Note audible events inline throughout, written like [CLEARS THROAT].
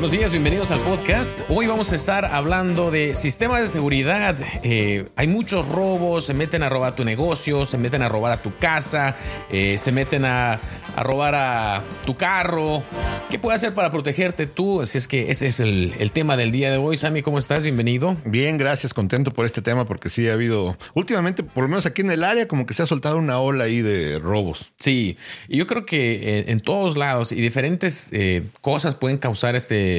Buenos días, bienvenidos al podcast. Hoy vamos a estar hablando de sistemas de seguridad. Eh, hay muchos robos, se meten a robar tu negocio, se meten a robar a tu casa, eh, se meten a, robar a tu carro. ¿Qué puedes hacer para protegerte tú? Así es que ese es el, el, tema del día de hoy. Sammy, ¿cómo estás? Bienvenido. Bien, gracias, contento por este tema porque sí ha habido, últimamente, por lo menos aquí en el área, como que se ha soltado una ola ahí de robos. Sí, y yo creo que en, en todos lados y diferentes eh, cosas pueden causar este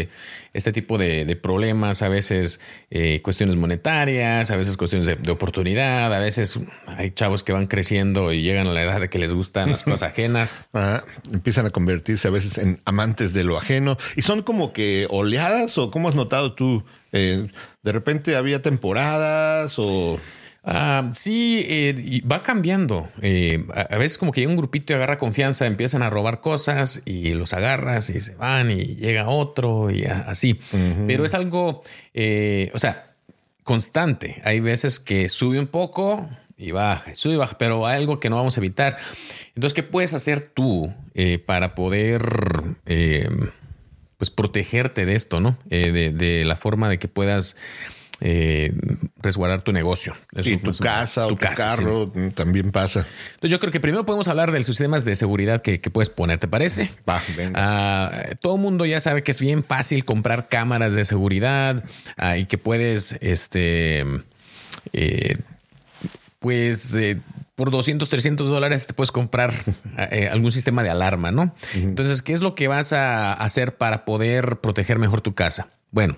este, tipo de, problemas, a veces eh, cuestiones monetarias, a veces cuestiones de, oportunidad, a veces hay chavos que van creciendo y llegan a la edad de que les gustan las cosas [LAUGHS] ajenas. empiezan a convertirse a veces en amantes de lo ajeno y son como que oleadas o cómo has notado tú, eh, de repente había temporadas o... Ah, sí, eh, va cambiando. Eh, a, veces como que llega un grupito y agarra confianza, empiezan a robar cosas y los agarras y se van y llega otro y así. Pero es algo, eh, o sea, constante. Hay veces que sube un poco y baja, sube y baja, pero hay algo que no vamos a evitar. Entonces, ¿qué puedes hacer tú para poder pues protegerte de esto, no? De, de la forma de que puedas eh, resguardar tu negocio. y tu casa o tu carro mm, también pasa. Entonces yo creo que primero podemos hablar de los sistemas de seguridad que, puedes poner, ¿te parece? Va, ah, todo el mundo ya sabe que es bien fácil comprar cámaras de seguridad ah, y que puedes, este, eh, pues... Eh, por 200, 300 dólares te puedes comprar eh, algún sistema de alarma, ¿no? Entonces, ¿qué es lo que vas a hacer para poder proteger mejor tu casa? Bueno,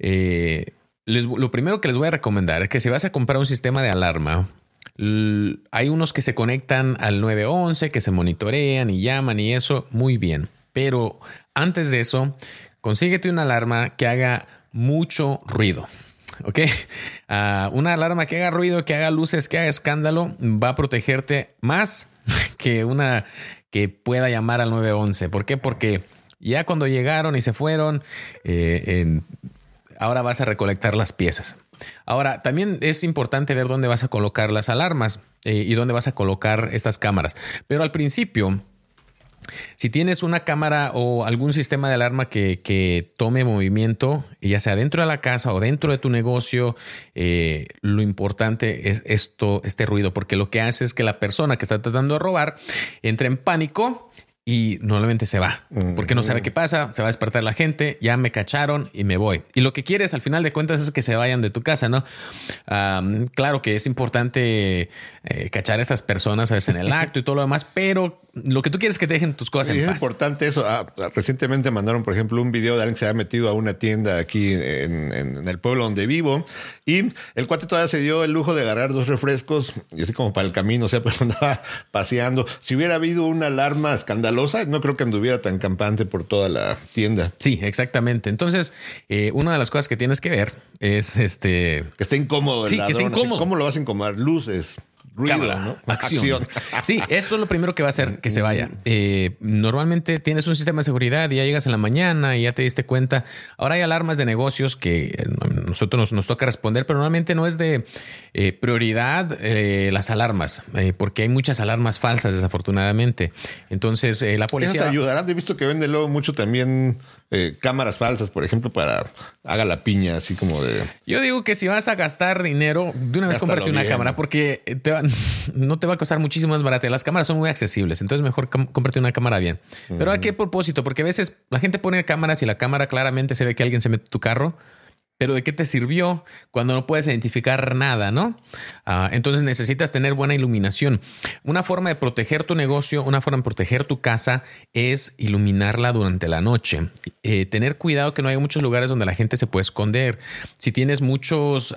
eh, lo primero que les voy a recomendar es que si vas a comprar un sistema de alarma, hay unos que se conectan al 911, que se monitorean y llaman y eso, muy bien. Pero antes de eso, consíguete una alarma que haga mucho ruido. ¿Ok? Ah, una alarma que haga ruido, que haga luces, que haga escándalo, va a protegerte más [LAUGHS] que una que pueda llamar al 911. ¿Por qué? Porque ya cuando llegaron y se fueron, eh, ahora vas a recolectar las piezas. Ahora, también es importante ver dónde vas a colocar las alarmas eh, y dónde vas a colocar estas cámaras. Pero al principio, si tienes una cámara o algún sistema de alarma que, tome movimiento, ya sea dentro de la casa o dentro de tu negocio, eh, lo importante es esto, este ruido, porque lo que hace es que la persona que está tratando de robar entre en pánico y normalmente se va porque no sabe qué pasa, se va a despertar la gente, ya me cacharon y me voy. Y lo que quieres al final de cuentas es que se vayan de tu casa, ¿no? claro que es importante eh, cachar a estas personas a veces en el [LAUGHS] acto y todo lo demás, pero lo que tú quieres es que te dejen tus cosas en es paz. Es importante eso. Ah, recientemente mandaron, por ejemplo, un video de alguien que se había metido a una tienda aquí en, el pueblo donde vivo y el cuate todavía se dio el lujo de agarrar dos refrescos y así como para el camino, o sea, [LAUGHS] pero andaba paseando. Si hubiera habido una alarma escandalosa, no creo que anduviera tan campante por toda la tienda. Sí, exactamente. Entonces, eh, una de las cosas que tienes que ver es este. Que esté incómodo. sí, que esté incómodo. ¿Cómo lo vas a incomodar? Luces ruido, ¿no? Acción. Sí, esto es lo primero que va a hacer que se vaya. Eh, normalmente tienes un sistema de seguridad y ya llegas en la mañana y ya te diste cuenta. Ahora hay alarmas de negocios que eh, nosotros nos, toca responder, pero normalmente no es de eh, prioridad las alarmas, porque hay muchas alarmas falsas, desafortunadamente. Entonces, la policía. Esas ayudarán. He visto que vende luego mucho también cámaras falsas, por ejemplo, para haga la piña, así como de. Yo digo que si vas a gastar dinero, de una vez cómprate una cámara, porque te va, [LAUGHS] no te va a costar muchísimo más barato. Las cámaras son muy accesibles, entonces mejor cómprate una cámara bien. Pero ¿a qué propósito? Porque a veces la gente pone cámaras y la cámara claramente se ve que alguien se mete tu carro. Pero ¿de qué te sirvió cuando no puedes identificar nada, no? Ah, entonces necesitas tener buena iluminación. Una forma de proteger tu negocio, una forma de proteger tu casa es iluminarla durante la noche. Eh, tener cuidado que no haya muchos lugares donde la gente se puede esconder. Si tienes muchos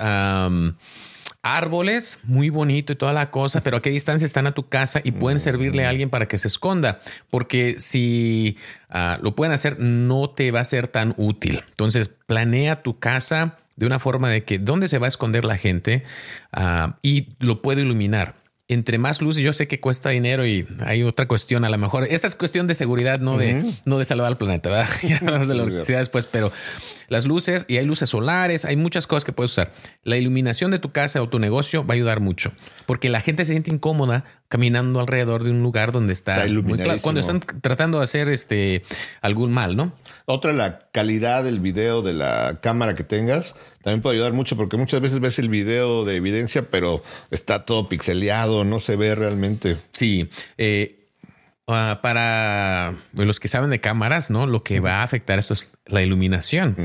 árboles, muy bonito y toda la cosa, pero a qué distancia están a tu casa y pueden servirle a alguien para que se esconda, porque si ah, lo pueden hacer, no te va a ser tan útil. Entonces, planea tu casa de una forma de que dónde se va a esconder la gente ah, y lo puede iluminar entre más luz, yo sé que cuesta dinero y hay otra cuestión, a lo mejor, esta es cuestión de seguridad, no de, no de salvar al planeta, ¿verdad? [LAUGHS] ya hablamos de la electricidad después, pero las luces y hay luces solares, hay muchas cosas que puedes usar. La iluminación de tu casa o tu negocio va a ayudar mucho, porque la gente se siente incómoda caminando alrededor de un lugar donde está, está cuando están tratando de hacer este algún mal, ¿no? Otra, la calidad del video de la cámara que tengas también puede ayudar mucho porque muchas veces ves el video de evidencia, pero está todo pixeleado, no se ve realmente. Sí. Eh, ah, para los que saben de cámaras, ¿no? Lo que va a afectar esto es la iluminación.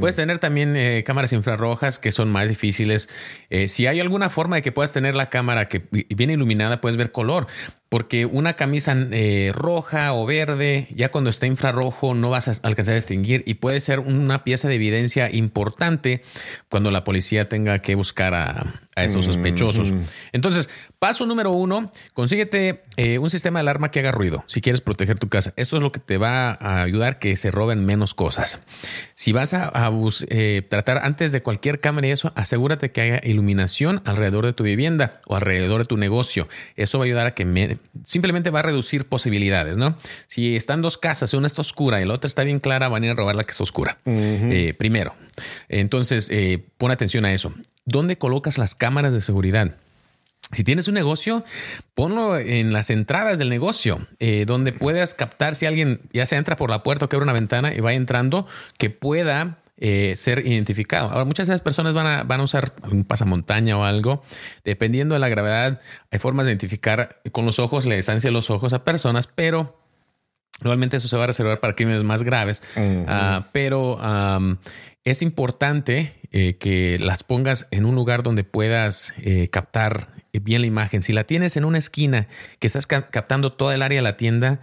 Puedes tener también eh, cámaras infrarrojas que son más difíciles. Eh, si hay alguna forma de que puedas tener la cámara que viene iluminada, puedes ver color porque una camisa eh, roja o verde, ya cuando está infrarrojo no vas a alcanzar a distinguir y puede ser una pieza de evidencia importante cuando la policía tenga que buscar a, estos sospechosos. Entonces, paso número uno, consíguete eh, un sistema de alarma que haga ruido si quieres proteger tu casa. Esto es lo que te va a ayudar que se roben menos cosas. Si vas a, eh, tratar antes de cualquier cámara y eso, asegúrate que haya iluminación alrededor de tu vivienda o alrededor de tu negocio. Eso va a ayudar a que me, simplemente va a reducir posibilidades, ¿no? Si están dos casas, una está oscura y la otra está bien clara, van a ir a robar la que está oscura. Eh, primero. Entonces, eh, pon atención a eso. ¿Dónde colocas las cámaras de seguridad? Si tienes un negocio, ponlo en las entradas del negocio, eh, donde puedas captar si alguien ya se entra por la puerta o que abre una ventana y va entrando, que pueda eh, ser identificado. Ahora, muchas de esas personas van a, van a usar algún pasamontaña o algo. Dependiendo de la gravedad, hay formas de identificar con los ojos la distancia de los ojos a personas, pero normalmente eso se va a reservar para crímenes más graves. Ah, pero es importante eh, que las pongas en un lugar donde puedas eh, captar bien la imagen. Si la tienes en una esquina que estás captando toda el área de la tienda,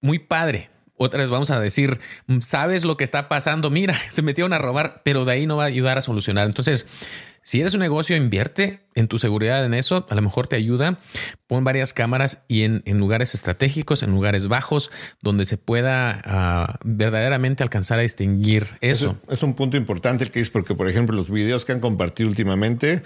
muy padre otras vamos a decir, mm, sabes lo que está pasando, mira, [LAUGHS] se metieron a robar, pero de ahí no va a ayudar a solucionar. Entonces, si eres un negocio, invierte en tu seguridad en eso, a lo mejor te ayuda. Pon varias cámaras y en, lugares estratégicos, en lugares bajos, donde se pueda ah, verdaderamente alcanzar a distinguir eso. Es, es un punto importante el que es porque, por ejemplo, los videos que han compartido últimamente,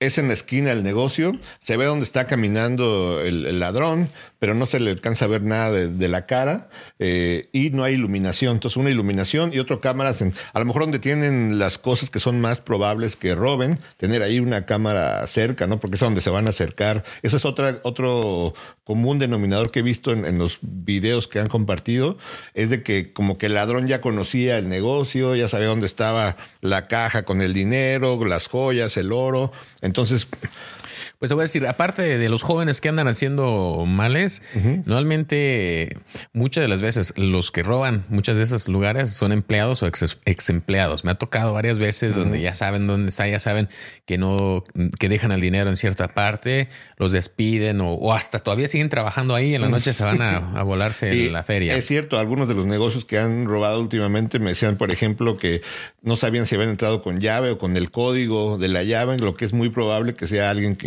es en la esquina del negocio, se ve dónde está caminando el, ladrón, pero no se le alcanza a ver nada de, la cara eh, y no hay iluminación. Entonces, una iluminación y otro cámaras, en, a lo mejor donde tienen las cosas que son más probables que roben, tener ahí una cámara cerca, ¿no? Porque es donde se van a acercar. Ese es otra, otro común denominador que he visto en, en los videos que han compartido, es de que como que el ladrón ya conocía el negocio, ya sabía dónde estaba la caja con el dinero, las joyas, el oro. Entonces, pues te voy a decir, aparte de los jóvenes que andan haciendo males, normalmente muchas de las veces los que roban muchas de esos lugares son empleados o ex, empleados. Me ha tocado varias veces donde ya saben dónde está, ya saben que no, que dejan el dinero en cierta parte, los despiden o, hasta todavía siguen trabajando ahí. En la noche se van a, [LAUGHS] volarse en la feria. Es cierto, algunos de los negocios que han robado últimamente me decían, por ejemplo, que no sabían si habían entrado con llave o con el código de la llave, lo que es muy probable que sea alguien que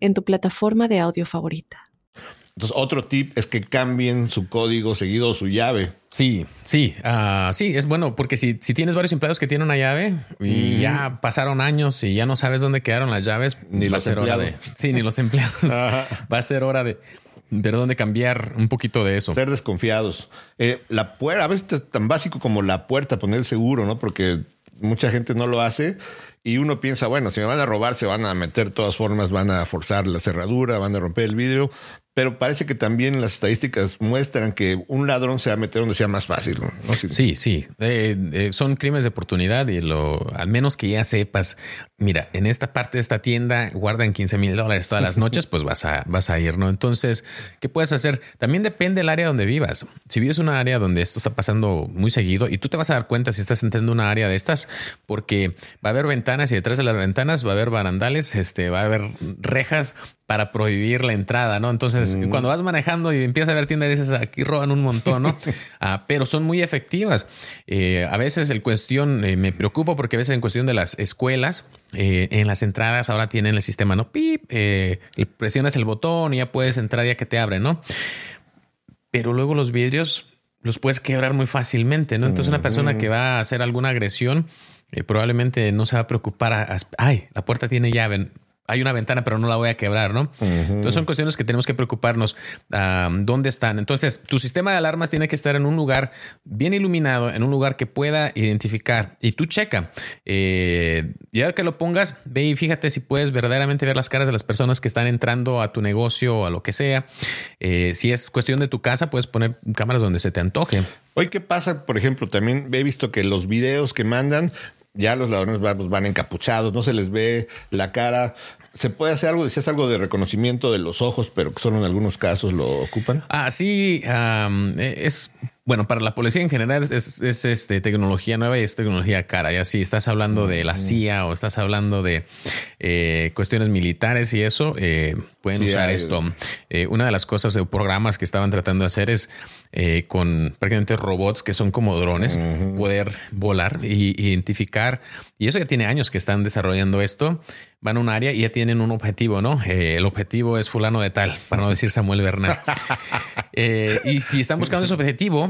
en tu plataforma de audio favorita. Entonces, otro tip es que cambien su código seguido o su llave. Sí, sí, uh, sí, es bueno porque si, si, tienes varios empleados que tienen una llave y ya pasaron años y ya no sabes dónde quedaron las llaves, ni va a ser hora de. [LAUGHS] Sí, ni los empleados. va a ser hora de pero dónde cambiar un poquito de eso. Ser desconfiados. Eh, la puerta, a veces es tan básico como la puerta, poner el seguro, ¿no? Porque mucha gente no lo hace y uno piensa, bueno, si me van a robar, se van a meter de todas formas, van a forzar la cerradura, van a romper el vidrio, pero parece que también las estadísticas muestran que un ladrón se va a meter donde sea más fácil. ¿no? Sí, sí. Eh, eh, son crímenes de oportunidad y lo, al menos que ya sepas, mira, en esta parte de esta tienda guardan 15 mil dólares todas las noches, pues vas a, vas a ir, ¿no? Entonces, ¿qué puedes hacer? También depende del área donde vivas. Si vives en una área donde esto está pasando muy seguido y tú te vas a dar cuenta si estás entrando en una área de estas, porque va a haber ventanas y detrás de las ventanas va a haber barandales, este, va a haber rejas para prohibir la entrada, ¿no? Entonces, mm. cuando vas manejando y empiezas a ver tiendas, dices, aquí roban un montón, ¿no? [LAUGHS] Ah, pero son muy efectivas. Eh, a veces el cuestión, eh, me preocupa porque a veces en cuestión de las escuelas, eh, en las entradas ahora tienen el sistema, ¿no? Pip, presionas el botón y ya puedes entrar ya que te abre, ¿no? Pero luego los vidrios los puedes quebrar muy fácilmente, ¿no? Entonces una persona que va a hacer alguna agresión probablemente no se va a preocupar, a, ay, la puerta tiene llave, hay una ventana, pero no la voy a quebrar, ¿no? Entonces son cuestiones que tenemos que preocuparnos. ¿Dónde están? Entonces, tu sistema de alarmas tiene que estar en un lugar bien iluminado, en un lugar que pueda identificar. Y tú checa. Eh, ya que lo pongas, ve y fíjate si puedes verdaderamente ver las caras de las personas que están entrando a tu negocio o a lo que sea. Eh, si es cuestión de tu casa, puedes poner cámaras donde se te antoje. Hoy, ¿qué pasa? Por ejemplo, también he visto que los videos que mandan ya los ladrones van, van, encapuchados, no se les ve la cara se puede hacer algo, decías algo de reconocimiento de los ojos, pero que solo en algunos casos lo ocupan. Ah, sí, e, es bueno, para la policía en general es, este, tecnología nueva y es tecnología cara. Ya si estás hablando de la CIA o estás hablando de eh, cuestiones militares y eso, eh, pueden usar esto. Eh, una de las cosas de programas que estaban tratando de hacer es con prácticamente robots que son como drones, poder volar y identificar. Y eso ya tiene años que están desarrollando esto. Van a un área y ya tienen un objetivo, ¿no? el objetivo es fulano de tal, para no decir Samuel Bernal. [LAUGHS] y si están buscando ese objetivo,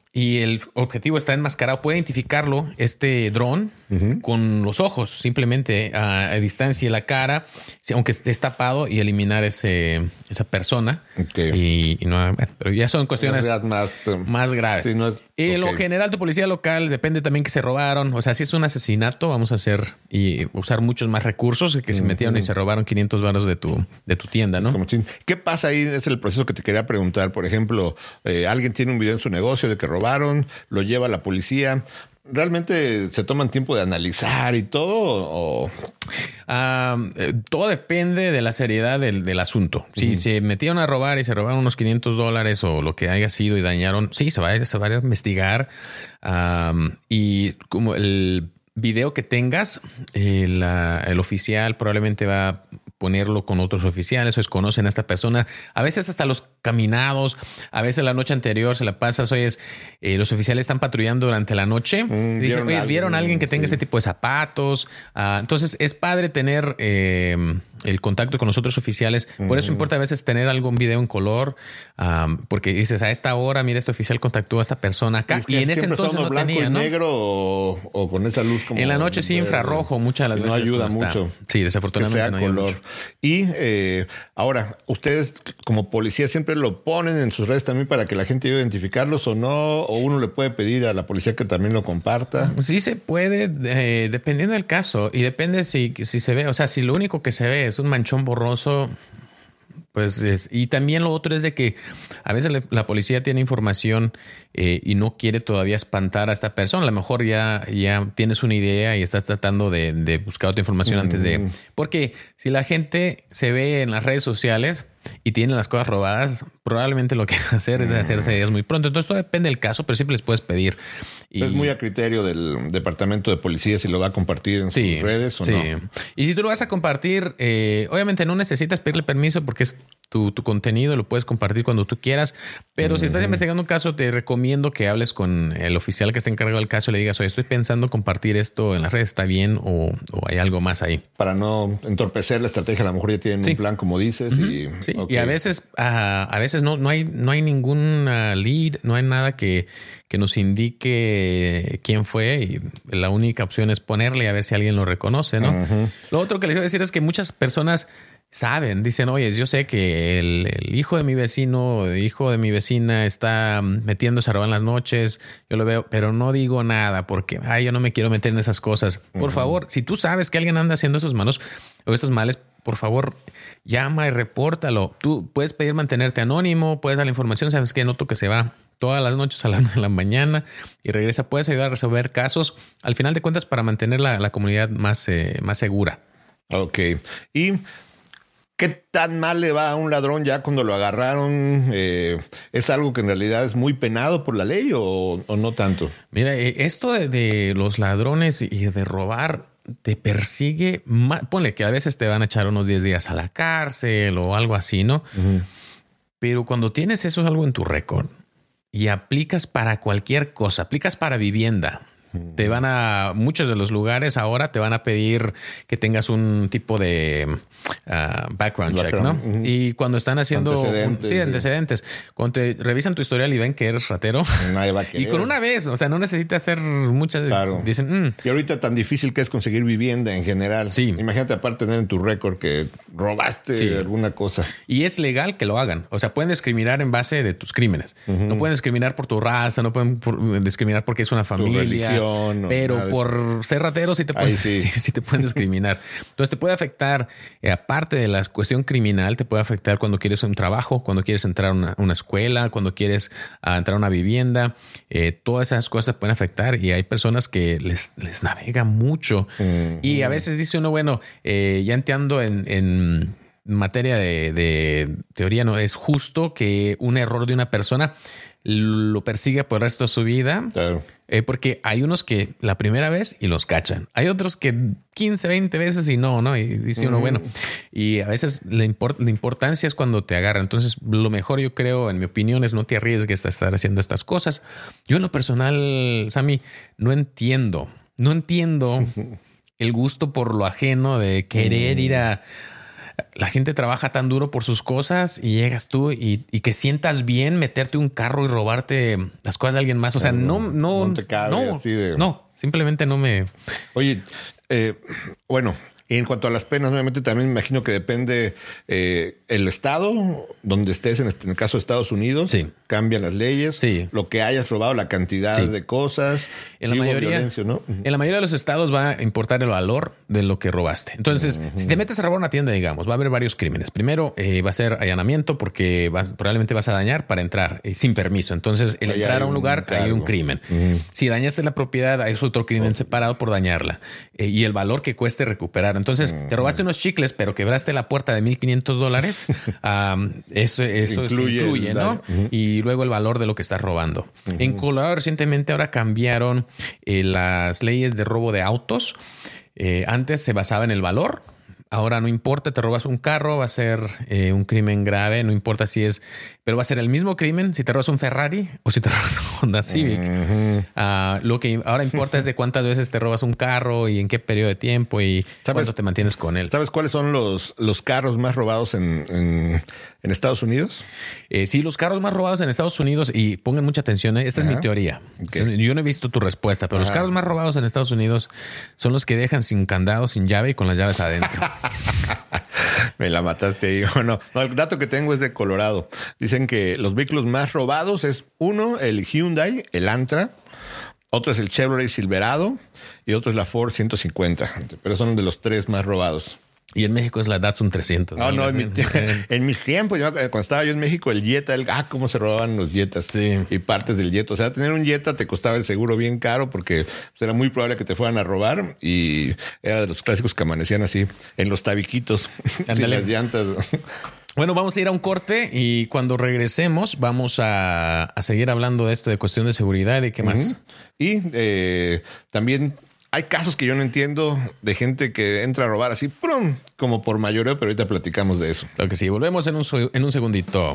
y el objetivo está enmascarado, puede identificarlo este dron con los ojos, simplemente a, distancia de la cara, aunque esté tapado y eliminar ese, esa persona. Y, no, pero ya son cuestiones más, eh, más graves. y lo general de policía local depende también que se robaron. O sea, si es un asesinato, vamos a hacer y usar muchos más recursos que se metieron y se robaron 500 baros de tu, de tu tienda, ¿no? ¿Qué pasa ahí? Es el proceso que te quería preguntar. Por ejemplo, eh, alguien tiene un video en su negocio de que robaron, lo lleva la policía ¿Realmente se toman tiempo de analizar y todo? Ah, eh, todo depende de la seriedad del, asunto. Si se metieron a robar y se robaron unos 500 dólares o lo que haya sido y dañaron, sí, se va a, se va a investigar. y como el video que tengas, el, el oficial probablemente va a ponerlo con otros oficiales o conocen a esta persona. A veces hasta los caminados, a veces la noche anterior se la pasas, oye, eh, los oficiales están patrullando durante la noche. Mm, dicen, oye, ¿vieron a alguien que tenga ese tipo de zapatos? Ah, entonces es padre tener eh, el contacto con los otros oficiales. Por eso importa a veces tener algún video en color, porque dices, a esta hora, mira, este oficial contactó a esta persona acá. Y, en ese entonces no tenía, ¿no? negro o, con esa luz como... En la noche sí, infrarrojo, muchas de las veces. No ayuda mucho. Sí, desafortunadamente no color. Mucho. Y eh, ahora, ustedes como policía siempre lo ponen en sus redes también para que la gente identificarlos o no, o uno le puede pedir a la policía que también lo comparta. Sí se puede, eh, dependiendo del caso, y depende si, si se ve, o sea, si lo único que se ve es un manchón borroso, pues es, y también lo otro es de que a veces la policía tiene información eh, y no quiere todavía espantar a esta persona. A lo mejor ya, ya tienes una idea y estás tratando de, buscar otra información antes de... Porque si la gente se ve en las redes sociales y tiene las cosas robadas, probablemente lo que va a hacer es hacerse ellas muy pronto. Entonces todo depende del caso, pero siempre les puedes pedir. Y... Es muy a criterio del departamento de policía si lo va a compartir en sus redes o sí. no. Y si tú lo vas a compartir, eh, obviamente no necesitas pedirle permiso porque es tu, contenido, lo puedes compartir cuando tú quieras. Pero si estás investigando un caso, te recomiendo que hables con el oficial que está encargado del caso y le digas, oye, estoy pensando compartir esto en las redes, ¿está bien o, hay algo más ahí? Para no entorpecer la estrategia, a lo mejor ya tienen un plan, como dices. y, y, a veces, a veces no, no, hay, no hay ningún lead, no hay nada que, que nos indique quién fue y la única opción es ponerle a ver si alguien lo reconoce, ¿no? Lo otro que les iba a decir es que muchas personas saben, dicen, oye, yo sé que el, hijo de mi vecino, el hijo de mi vecina está metiéndose a robar en las noches, yo lo veo, pero no digo nada porque, ay, yo no me quiero meter en esas cosas. Por favor, si tú sabes que alguien anda haciendo esos malos o estos males, por favor, llama y repórtalo. Tú puedes pedir mantenerte anónimo, puedes dar la información, sabes que noto que se va todas las noches a la, [LAUGHS] la mañana y regresa, puedes ayudar a resolver casos, al final de cuentas, para mantener la, comunidad más, eh, más segura. Ok. Y ¿Qué tan mal le va a un ladrón ya cuando lo agarraron? Eh, ¿Es algo que en realidad es muy penado por la ley o, no tanto? Mira, eh, esto de, los ladrones y de robar te persigue. Ponle que a veces te van a echar unos 10 días a la cárcel o algo así, ¿no? Pero cuando tienes eso algo en tu récord y aplicas para cualquier cosa, aplicas para vivienda, te van a, muchos de los lugares ahora te van a pedir que tengas un tipo de uh, background, check, ¿no? Y cuando están haciendo antecedentes, sí, antecedentes, cuando te revisan tu historial y ven que eres ratero, Nadie va a [LAUGHS] y con una vez, o sea, no necesitas hacer muchas. Claro. Dicen, mm". y ahorita tan difícil que es conseguir vivienda en general. Sí. Imagínate aparte tener en tu récord que robaste alguna cosa. Y es legal que lo hagan. O sea, pueden discriminar en base de tus crímenes. No pueden discriminar por tu raza, no pueden discriminar porque es una familia. pero por ser ratero sí te pueden, [LAUGHS] sí. te pueden discriminar. Entonces te puede afectar eh, aparte de la cuestión criminal, te puede afectar cuando quieres un trabajo, cuando quieres entrar a una, escuela, cuando quieres ah, entrar a una vivienda. Eh, todas esas cosas pueden afectar y hay personas que les, les navega mucho. Y a veces dice uno, bueno, eh, ya entiendo en, materia de, de teoría, no es justo que un error de una persona lo persigue por el resto de su vida. Claro. Eh, porque hay unos que la primera vez y los cachan. Hay otros que 15, 20 veces y no, ¿no? Y dice uno, bueno, y a veces la, importancia es cuando te agarran. Entonces, lo mejor yo creo, en mi opinión, es no te arriesgues a estar haciendo estas cosas. Yo en lo personal, Sammy, no entiendo, no entiendo [LAUGHS] el gusto por lo ajeno de querer ir a la gente trabaja tan duro por sus cosas y llegas tú y, que sientas bien meterte un carro y robarte las cosas de alguien más. O sea, no, no, no, te no, no, simplemente no me. Oye, eh, bueno, en cuanto a las penas, obviamente también me imagino que depende eh, el estado donde estés, en, este, el caso de Estados Unidos, sí. cambian las leyes, sí. lo que hayas robado, la cantidad de cosas. En la, mayoría, en la mayoría de los estados va a importar el valor de lo que robaste. Entonces, si te metes a robar una tienda, digamos, va a haber varios crímenes. Primero, eh, va a ser allanamiento porque probablemente vas a dañar para entrar eh, sin permiso. Entonces, el entrar a un lugar hay un crimen. Si dañaste la propiedad, hay otro crimen separado por dañarla y el valor que cueste recuperar. Entonces, te robaste unos chicles, pero quebraste la puerta de 1500 dólares. [LAUGHS] eso eso incluye, ¿no? Y luego el valor de lo que estás robando. En Colorado recientemente ahora cambiaron eh, las leyes de robo de autos. Eh, antes se basaba en el valor Ahora no importa, te robas un carro, va a ser eh, un crimen grave, no importa si es, pero va a ser el mismo crimen si te robas un Ferrari o si te [LAUGHS] robas un Honda Civic. Ah, lo que ahora importa es de cuántas veces te robas un carro y en qué periodo de tiempo y cuánto te mantienes con él. ¿Sabes cuáles son los, los carros más robados en, en, Estados Unidos? Eh, sí, los carros más robados en Estados Unidos, y pongan mucha atención, eh, esta es mi teoría. Yo no he visto tu respuesta, pero los carros más robados en Estados Unidos son los que dejan sin candado, sin llave y con las llaves adentro. [LAUGHS] Me la mataste ahí. [LAUGHS] No, no, el dato que tengo es de Colorado. Dicen que los vehículos más robados es uno, el Hyundai, el Antra, otro es el Chevrolet Silverado y otro es la Ford 150. Pero son de los tres más robados. Y en México es la Datsun 300. No, no, en, [LAUGHS] mis tiempos, cuando estaba yo en México, el Jetta, el, ah, cómo se robaban los Jetas y partes del Jetta. O sea, tener un Jetta te costaba el seguro bien caro porque pues, era muy probable que te fueran a robar y era de los clásicos que amanecían así en los tabiquitos, [LAUGHS] en las llantas. Bueno, vamos a ir a un corte y cuando regresemos vamos a, seguir hablando de esto de cuestión de seguridad y qué más. Y eh, también hay casos que yo no entiendo de gente que entra a robar así, ¡prum! como por mayoreo, pero ahorita platicamos de eso. Claro que sí, volvemos en un, en un segundito.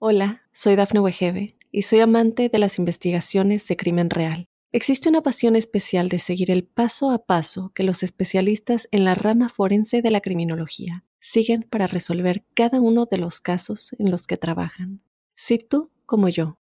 Hola, soy Dafne Wegebe y soy amante de las investigaciones de crimen real. Existe una pasión especial de seguir el paso a paso que los especialistas en la rama forense de la criminología siguen para resolver cada uno de los casos en los que trabajan. Si tú, como yo,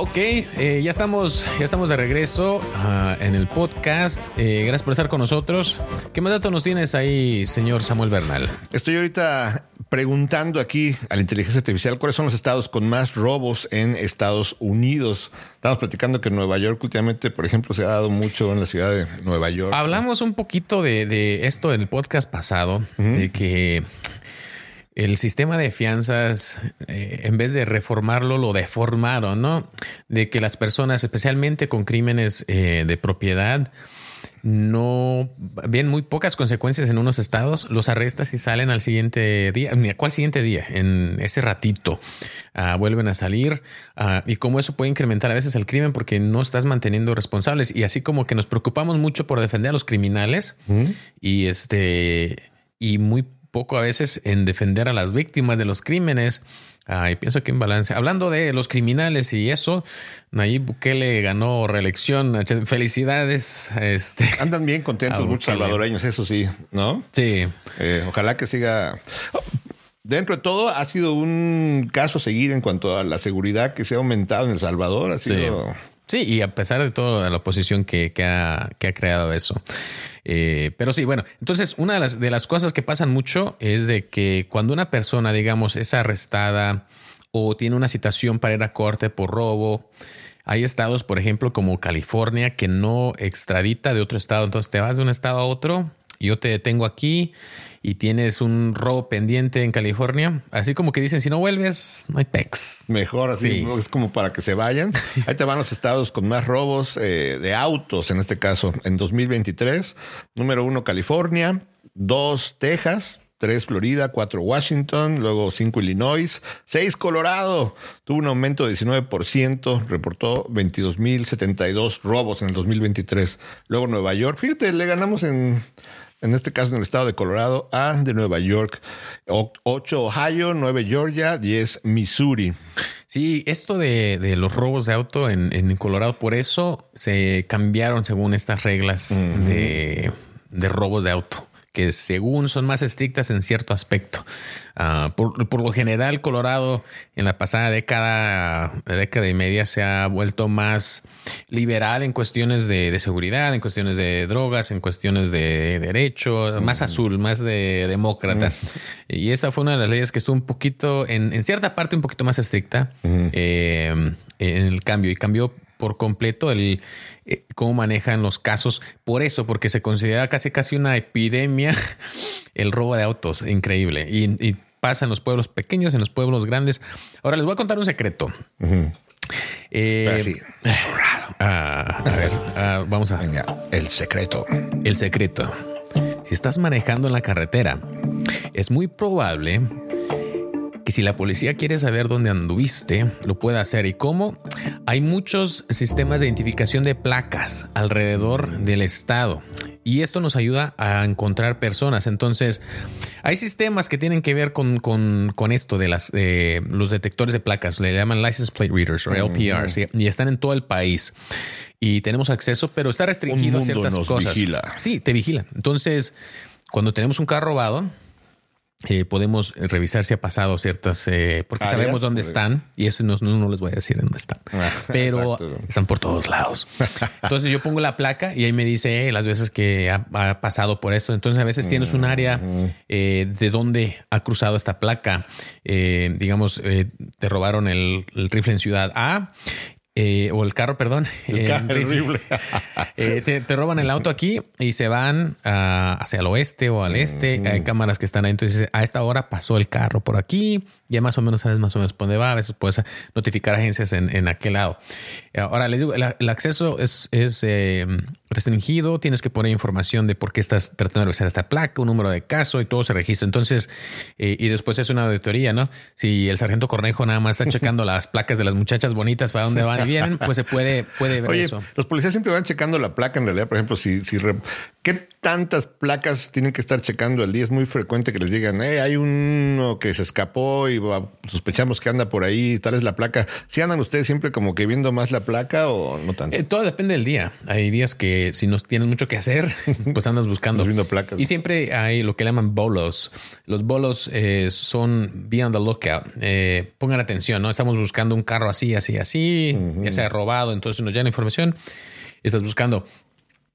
Ok, eh, ya estamos, ya estamos de regreso uh, en el podcast. Eh, gracias por estar con nosotros. ¿Qué más datos nos tienes ahí, señor Samuel Bernal? Estoy ahorita preguntando aquí a la inteligencia artificial cuáles son los estados con más robos en Estados Unidos. Estamos platicando que en Nueva York últimamente, por ejemplo, se ha dado mucho en la ciudad de Nueva York. Hablamos un poquito de, de esto en el podcast pasado, uh -huh. de que el sistema de fianzas, eh, en vez de reformarlo, lo deformaron, ¿no? De que las personas, especialmente con crímenes eh, de propiedad, no ven muy pocas consecuencias en unos estados, los arrestas y salen al siguiente día. ¿Cuál siguiente día? En ese ratito uh, vuelven a salir uh, y cómo eso puede incrementar a veces el crimen porque no estás manteniendo responsables y así como que nos preocupamos mucho por defender a los criminales ¿Mm? y este y muy poco a veces en defender a las víctimas de los crímenes. Ay, pienso que en balance. Hablando de los criminales y eso, Nayib Bukele ganó reelección. Felicidades. Este, Andan bien contentos muchos salvadoreños, eso sí, ¿no? Sí. Eh, ojalá que siga. Dentro de todo, ha sido un caso seguir en cuanto a la seguridad que se ha aumentado en El Salvador. Ha sido. Sí. Sí, y a pesar de toda la oposición que, que, ha, que ha, creado eso. Eh, pero sí, bueno, entonces una de las, de las cosas que pasan mucho es de que cuando una persona, digamos, es arrestada o tiene una citación para ir a corte por robo, hay estados, por ejemplo, como California, que no extradita de otro estado. Entonces te vas de un estado a otro yo te detengo aquí y tienes un robo pendiente en California, así como que dicen, si no vuelves, no hay pex. Mejor así, sí. es como para que se vayan. [LAUGHS] Ahí te van los estados con más robos eh, de autos, en este caso, en 2023. Número uno, California. Dos, Texas. Tres Florida, cuatro Washington, luego cinco Illinois, seis Colorado. Tuvo un aumento de 19%, reportó 22.072 robos en el 2023. Luego Nueva York, fíjate, le ganamos en en este caso en el estado de Colorado, A de Nueva York, 8 Ohio, 9 Georgia, 10 Missouri. Sí, esto de, de los robos de auto en, en, Colorado, por eso se cambiaron según estas reglas uh -huh. de, de robos de auto que según son más estrictas en cierto aspecto. Uh, por, por, lo general, Colorado en la pasada década, década y media se ha vuelto más liberal en cuestiones de, de seguridad, en cuestiones de drogas, en cuestiones de derecho, mm. más azul, más de demócrata. Mm. Y esta fue una de las leyes que estuvo un poquito, en, en cierta parte, un poquito más estricta mm. eh, en el cambio y cambió por completo el eh, cómo manejan los casos. Por eso, porque se considera casi casi una epidemia [LAUGHS] el robo de autos. Increíble. Y, y, pasa en los pueblos pequeños, en los pueblos grandes. Ahora les voy a contar un secreto. Uh -huh. eh, sí. [SIGHS] ah, a ver, ah, vamos a. Venga, el secreto. El secreto. Si estás manejando en la carretera, es muy probable que si la policía quiere saber dónde anduviste, lo puede hacer. ¿Y cómo? Hay muchos sistemas de identificación de placas alrededor del estado. Y esto nos ayuda a encontrar personas. Entonces, hay sistemas que tienen que ver con, con, con esto de las, eh, los detectores de placas. Le llaman License Plate Readers o LPRs. Mm. Y, y están en todo el país. Y tenemos acceso, pero está restringido a ciertas nos cosas. Vigila. Sí, te vigila. Entonces, cuando tenemos un carro robado, eh, podemos revisar si ha pasado ciertas, eh, porque sabemos dónde están y eso no, no, no, les voy a decir dónde están, ah, [LAUGHS] pero exacto. están por todos lados. Entonces yo pongo la placa y ahí me dice eh, las veces que ha, ha, pasado por esto. Entonces a veces tienes un área eh, de dónde ha cruzado esta placa. Eh, digamos, te robaron el, el rifle en ciudad A eh, o el carro, perdón. El [LAUGHS] carro horrible. [LAUGHS] eh, te, te, roban el auto aquí y se van uh, hacia el oeste o al este. Mm. Hay cámaras que están ahí. Entonces, a esta hora pasó el carro por aquí. Ya más o menos sabes más o menos por dónde va. A veces puedes notificar agencias en, en aquel lado. Ahora les digo, el, el acceso es, es eh, restringido. Tienes que poner información de por qué estás tratando de revisar esta placa, un número de caso y todo se registra. Entonces, eh, y después es una auditoría, ¿no? Si el sargento Cornejo nada más está [LAUGHS] checando las placas de las muchachas bonitas para dónde van y vienen, pues se puede, puede ver Oye, eso. Los policías siempre van checando la placa en realidad. Por ejemplo, si, si re, ¿Qué tantas placas tienen que estar checando al día? Es muy frecuente que les digan, eh, hay uno que se escapó y sospechamos que anda por ahí, tal es la placa. ¿Si andan ustedes siempre como que viendo más la placa o no tanto? Eh, todo depende del día. Hay días que si no tienes mucho que hacer, [LAUGHS] pues andas buscando. viendo placas. Y siempre hay lo que llaman bolos. Los bolos eh, son be on the lookout. Eh, pongan atención, ¿no? Estamos buscando un carro así, así, así, que se ha robado, entonces nos llena información. Estás buscando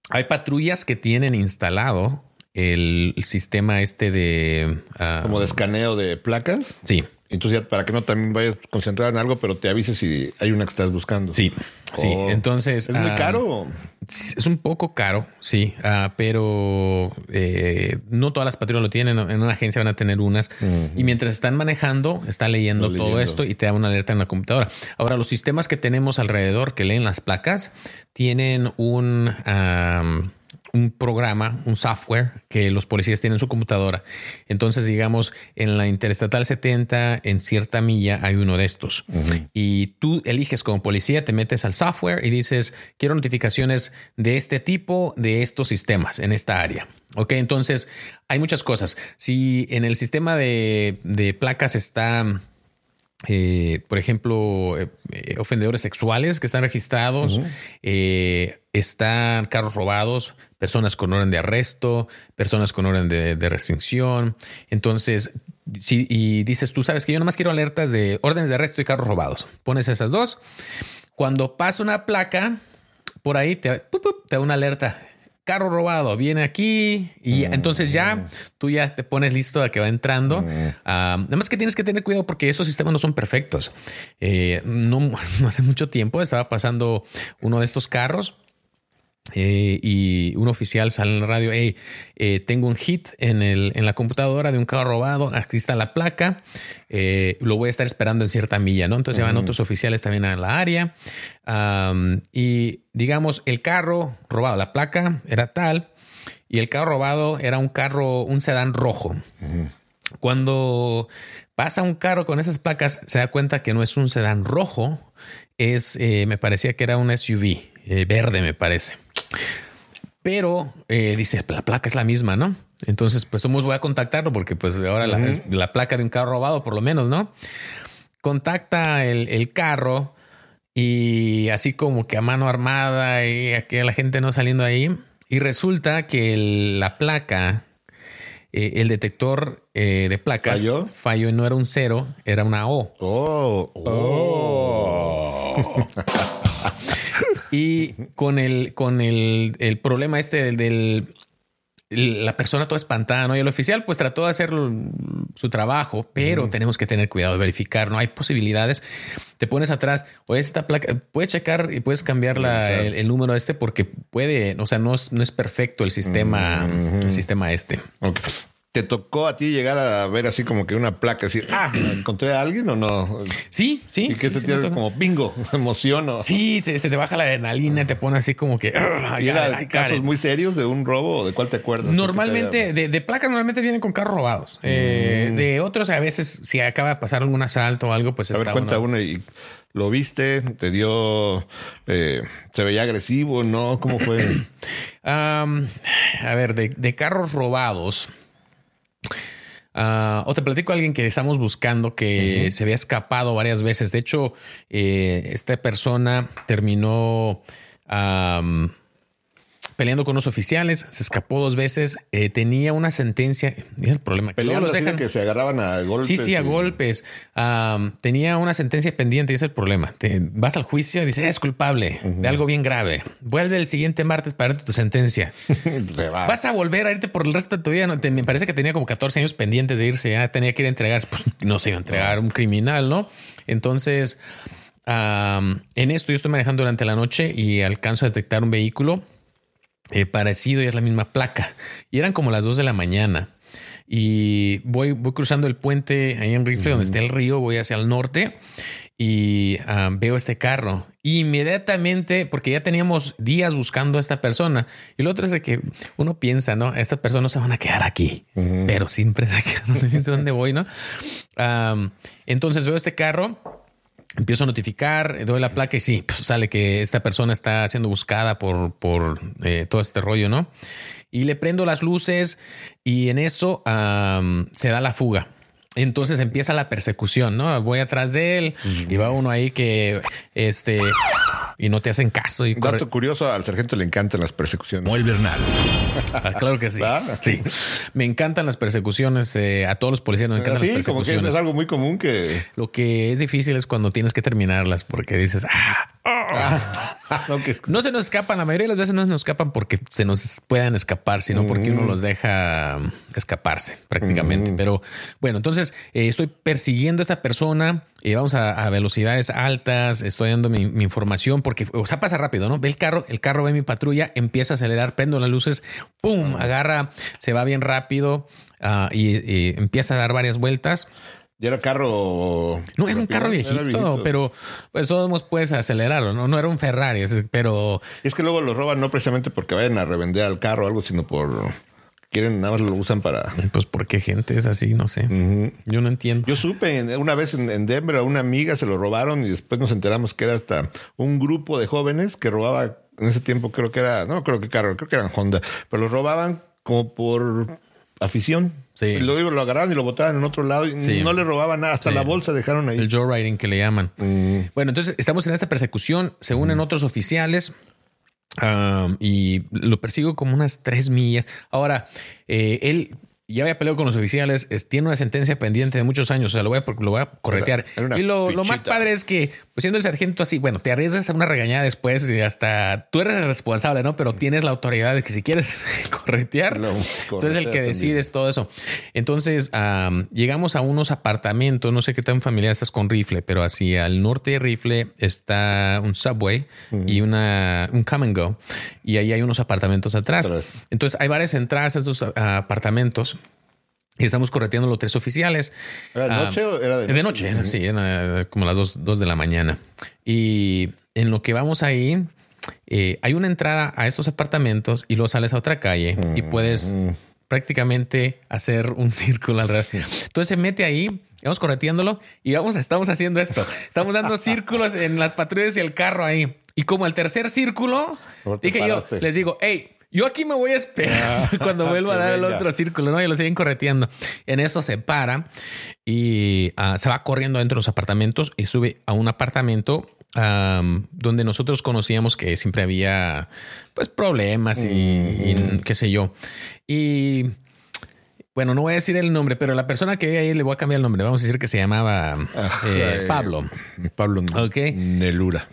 hay patrullas que tienen instalado el, sistema este de... Ah, Como de escaneo de placas. Sí. Entonces, ya para que no también vayas concentrado en algo, pero te avises si hay una que estás buscando. Sí, sí. Entonces. ¿Es muy ah, caro? Es un poco caro, sí. Ah, pero eh, no todas las patrullas lo tienen. En una agencia van a tener unas. Y mientras están manejando, está leyendo todo esto y te da una alerta en la computadora. Ahora, los sistemas que tenemos alrededor que leen las placas tienen un un programa, un software que los policías tienen en su computadora. Entonces, digamos, en la Interestatal 70, en cierta milla, hay uno de estos. Y tú eliges como policía, te metes al software y dices, quiero notificaciones de este tipo, de estos sistemas, en esta área. Ok, entonces hay muchas cosas. Si en el sistema de, de placas está eh, por ejemplo, eh, eh, ofendedores sexuales que están registrados, están carros robados, personas con orden de arresto, personas con orden de, restricción. Entonces, si y dices, tú sabes que yo nomás quiero alertas de órdenes de arresto y carros robados, pones esas dos. Cuando pasa una placa, por ahí te, te da una alerta carro robado, viene aquí y mm. entonces ya tú ya te pones listo a que va entrando. Mm. nada más que tienes que tener cuidado porque estos sistemas no son perfectos. Eh, no, [LAUGHS] no hace mucho tiempo estaba pasando uno de estos carros eh, y un oficial sale en la radio, hey, eh, tengo un hit en, el, en la computadora de un carro robado, aquí está la placa, eh, lo voy a estar esperando en cierta milla, ¿no? Entonces llevan otros oficiales también a la área y digamos, el carro robado, la placa era tal y el carro robado era un carro, un sedán rojo. Cuando pasa un carro con esas placas, se da cuenta que no es un sedán rojo, es, me parecía que era un SUV verde, me parece. Pero eh, dice, la placa es la misma, ¿no? Entonces, pues somos voy a contactarlo porque pues ahora la, placa de un carro robado, por lo menos, ¿no? Contacta el, carro y así como que a mano armada y aquí la gente no saliendo ahí. Y resulta que la placa, eh, el detector eh, de placas falló. Falló y no era un cero, era una O. Oh, oh. [LAUGHS] Y con el, con el, el problema este del, la persona toda espantada, ¿no? Y el oficial pues trató de hacer su trabajo, pero tenemos que tener cuidado de verificar, ¿no? Hay posibilidades. Te pones atrás o esta placa, puedes checar y puedes cambiar el, número este porque puede, o sea, no es, no es perfecto el sistema, el sistema este. Okay. ¿Te tocó a ti llegar a ver así como que una placa, decir, ah, encontré a alguien o no? Sí, sí. Y que te tiene como bingo, [LAUGHS] emoción o. Sí, se te baja la adrenalina, te pone así como que. ¿Y era casos muy serios de un robo o de cuál te acuerdas? Normalmente, de, placas, normalmente vienen con carros robados. Eh, mm. De otros, a veces, si acaba de pasar algún asalto o algo, pues a ver, cuenta uno y lo viste, te dio, eh, se veía agresivo, ¿no? ¿Cómo fue? [COUGHS] a ver, de, de carros robados. Ah, o te platico a alguien que estamos buscando que se había escapado varias veces. De hecho, eh, esta persona terminó peleando con los oficiales, se escapó dos veces, eh, tenía una sentencia, el problema. Que los dejan que se agarraban a golpes. Sí, sí, a golpes. tenía una sentencia pendiente y es el problema. Te, vas al juicio y dices, es culpable de algo bien grave. Vuelve el siguiente martes para darte tu sentencia. [LAUGHS] Vas a volver a irte por el resto de tu vida. No, me parece que tenía como 14 años pendientes de irse. Ya tenía que ir a entregar, pues no se iba a entregar un criminal, ¿no? Entonces, en esto yo estoy manejando durante la noche y alcanzo a detectar un vehículo eh, parecido y es la misma placa. Y eran como las 2 de la mañana. Y voy, voy cruzando el puente ahí en Rifle, donde está el río, voy hacia el norte y ah, veo este carro. inmediatamente, porque ya teníamos días buscando a esta persona. Y lo otro es de que uno piensa, ¿no? Estas personas se van a quedar aquí, pero siempre se quedan, no sé dónde voy, ¿no? entonces veo este carro empiezo a notificar, doy la placa y sí, pues, sale que esta persona está siendo buscada por, por eh, todo este rollo, ¿no? Y le prendo las luces y en eso se da la fuga. Entonces empieza la persecución, ¿no? Voy atrás de él y va uno ahí que este y no te hacen caso. Y Dato curioso, al sargento le encantan las persecuciones. Muy Bernal. Ah, claro que sí. Sí. Me encantan las persecuciones. Eh, a todos los policías nos encantan las persecuciones. Como que es algo muy común que... Lo que es difícil es cuando tienes que terminarlas porque dices, ah, [LAUGHS] no se nos escapan, la mayoría de las veces no se nos escapan porque se nos puedan escapar, sino porque uno los deja escaparse prácticamente. Pero bueno, entonces eh, estoy persiguiendo a esta persona, y vamos a, velocidades altas, estoy dando mi, información porque, o sea, pasa rápido, ¿no? Ve el carro, el carro ve mi patrulla, empieza a acelerar, prendo las luces, ¡pum! Agarra, se va bien rápido ah, y empieza a dar varias vueltas. Y era carro. No, era un carro viejito, pero pues todos puedes acelerarlo, ¿no? No era un Ferrari, pero. es que luego lo roban no precisamente porque vayan a revender al carro o algo, sino por. Quieren, nada más lo usan para. Pues porque gente es así, no sé. Yo no entiendo. Yo supe una vez en, Denver a una amiga se lo robaron y después nos enteramos que era hasta un grupo de jóvenes que robaba. En ese tiempo creo que era, no creo que carro, creo que eran Honda, pero lo robaban como por afición. Sí. Lo, lo agarraban y lo botaban en otro lado y no le robaban nada. Hasta la bolsa dejaron ahí. El joyriding que le llaman. Mm. Bueno, entonces estamos en esta persecución. Se unen mm. otros oficiales. Um, y lo persigo como unas tres millas. Ahora, eh, él ya había peleado con los oficiales, tiene una sentencia pendiente de muchos años, o sea, lo voy a, lo voy a corretear. y lo, más padre es que, pues siendo el sargento así, bueno, te arriesgas a una regañada después y hasta tú eres el responsable, ¿no? Pero tienes la autoridad de que si quieres [LAUGHS] corretear, tú eres el que decides todo eso. Entonces, llegamos a unos apartamentos, no sé qué tan familiar estás con Rifle, pero hacia el norte de Rifle está un subway y una, un come and go, y ahí hay unos apartamentos atrás. Entonces, hay varias entradas a estos apartamentos y estamos correteando los tres oficiales. ¿Era de noche o era de noche? De noche, sí, era como las dos, dos, de la mañana. Y en lo que vamos ahí, eh, hay una entrada a estos apartamentos y luego sales a otra calle y puedes prácticamente hacer un [LAUGHS] círculo alrededor. Entonces se mete ahí, vamos correteándolo y vamos, estamos haciendo esto. Estamos dando círculos en las patrullas y el carro ahí. Y como el tercer círculo, dije yo, les digo, hey, yo aquí me voy a esperar ah, [LAUGHS] cuando vuelva a dar el otro círculo, ¿no? Y lo siguen correteando. En eso se para y ah, se va corriendo dentro de los apartamentos y sube a un apartamento donde nosotros conocíamos que siempre había pues problemas y, mm. qué sé yo. Y bueno, no voy a decir el nombre, pero la persona que ahí le voy a cambiar el nombre. Vamos a decir que se llamaba ah, eh, Pablo. Pablo Nelura.